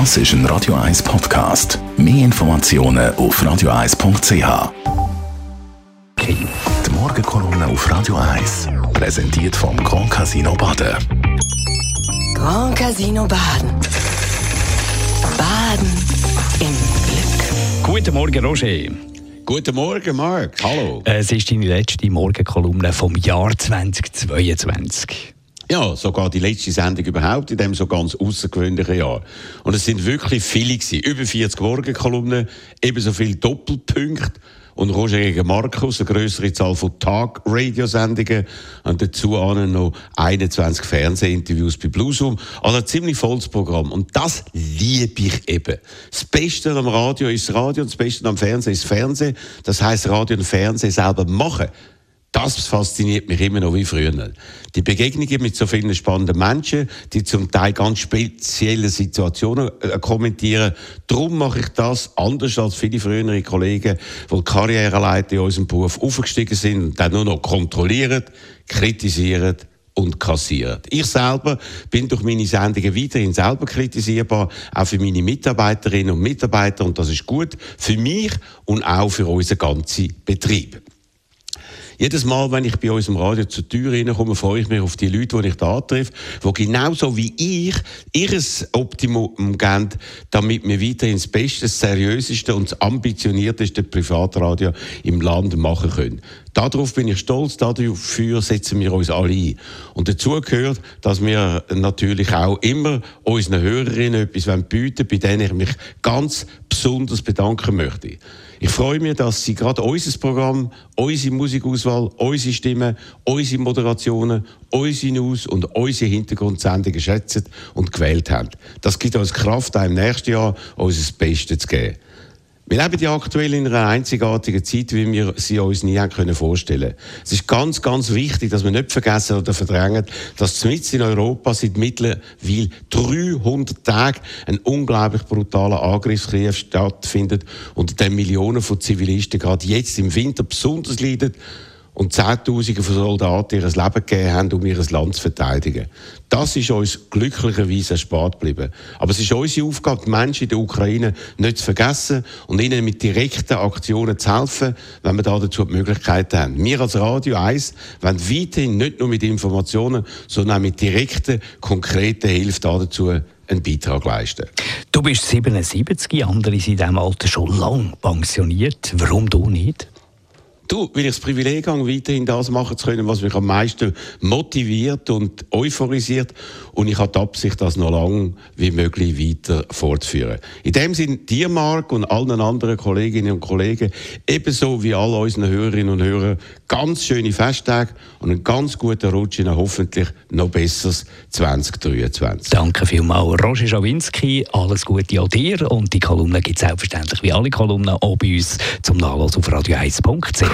Das ist ein Radio 1 Podcast. Mehr Informationen auf radio1.ch. Die Morgenkolumne auf Radio 1 präsentiert vom Grand Casino Baden. Grand Casino Baden. Baden im Glück. Guten Morgen, Roger. Guten Morgen, Marc. Hallo. Es ist deine letzte Morgenkolumne vom Jahr 2022. Ja, sogar die letzte Sendung überhaupt in dem so ganz außergewöhnlichen Jahr. Und es sind wirklich viele gewesen. Über 40 Morgenkolumnen, ebenso viele Doppelpunkte und Roger gegen Markus, eine größere Zahl von Tag-Radiosendungen und dazu noch 21 Fernsehinterviews bei Bluesum. Also ein ziemlich volles Programm. Und das liebe ich eben. Das Beste am Radio ist das Radio und das Beste am Fernsehen ist das Fernsehen. Das heißt Radio und Fernsehen selber machen. Das fasziniert mich immer noch wie früher. Die Begegnungen mit so vielen spannenden Menschen, die zum Teil ganz spezielle Situationen äh, kommentieren. Darum mache ich das anders als viele frühere Kollegen, die Karriereleiter in unserem Beruf aufgestiegen sind und dann nur noch kontrollieren, kritisieren und kassieren. Ich selber bin durch meine Sendungen weiterhin selber kritisierbar, auch für meine Mitarbeiterinnen und Mitarbeiter und das ist gut für mich und auch für unseren ganzen Betrieb. Jedes Mal, wenn ich bei uns im Radio zur Tür reinkomme, freue ich mich auf die Leute, die ich da treffe, die genauso wie ich ihres Optimum geben, damit wir weiterhin das beste, das seriöseste und das ambitionierteste Privatradio im Land machen können. Darauf bin ich stolz, dafür setzen wir uns alle ein. Und dazu gehört, dass wir natürlich auch immer unseren Hörerinnen etwas bieten bei denen ich mich ganz besonders bedanken möchte. Ich freue mich, dass Sie gerade unser Programm, unsere Musikauswahl, unsere Stimmen, unsere Moderationen, unsere News und unsere Hintergrundsendungen schätzen und gewählt haben. Das gibt uns Kraft, auch im nächsten Jahr unser Bestes zu geben. Wir leben ja aktuell in einer einzigartigen Zeit, wie wir sie uns nie können vorstellen. Es ist ganz, ganz wichtig, dass wir nicht vergessen oder verdrängen, dass mitten in Europa seit mittlerweile 300 Tagen ein unglaublich brutaler Angriffskrieg stattfindet, unter dem Millionen von Zivilisten gerade jetzt im Winter besonders leiden und Zehntausende von Soldaten ihr Leben gegeben haben, um ihr Land zu verteidigen. Das ist uns glücklicherweise erspart geblieben. Aber es ist unsere Aufgabe, die Menschen in der Ukraine nicht zu vergessen und ihnen mit direkten Aktionen zu helfen, wenn wir dazu die Möglichkeiten haben. Wir als Radio 1 wollen weiterhin nicht nur mit Informationen, sondern auch mit direkten, konkreten Hilfe dazu einen Beitrag leisten. Du bist 77, andere sind in diesem Alter schon lang pensioniert. Warum du nicht? Du, weil ich das Privileg habe, weiterhin das machen zu können, was mich am meisten motiviert und euphorisiert. Und ich habe die Absicht, das noch lange wie möglich weiter fortzuführen. In dem Sinne, dir, Marc, und allen anderen Kolleginnen und Kollegen, ebenso wie all unseren Hörerinnen und Hörern, ganz schöne Festtage und einen ganz guten Rutsch in ein hoffentlich noch besseres 2023. Danke vielmals, Roger Schawinski. Alles Gute an dir. Und die Kolumne gibt es selbstverständlich wie alle Kolumnen auch bei uns zum Nachlassen auf radio1.ch.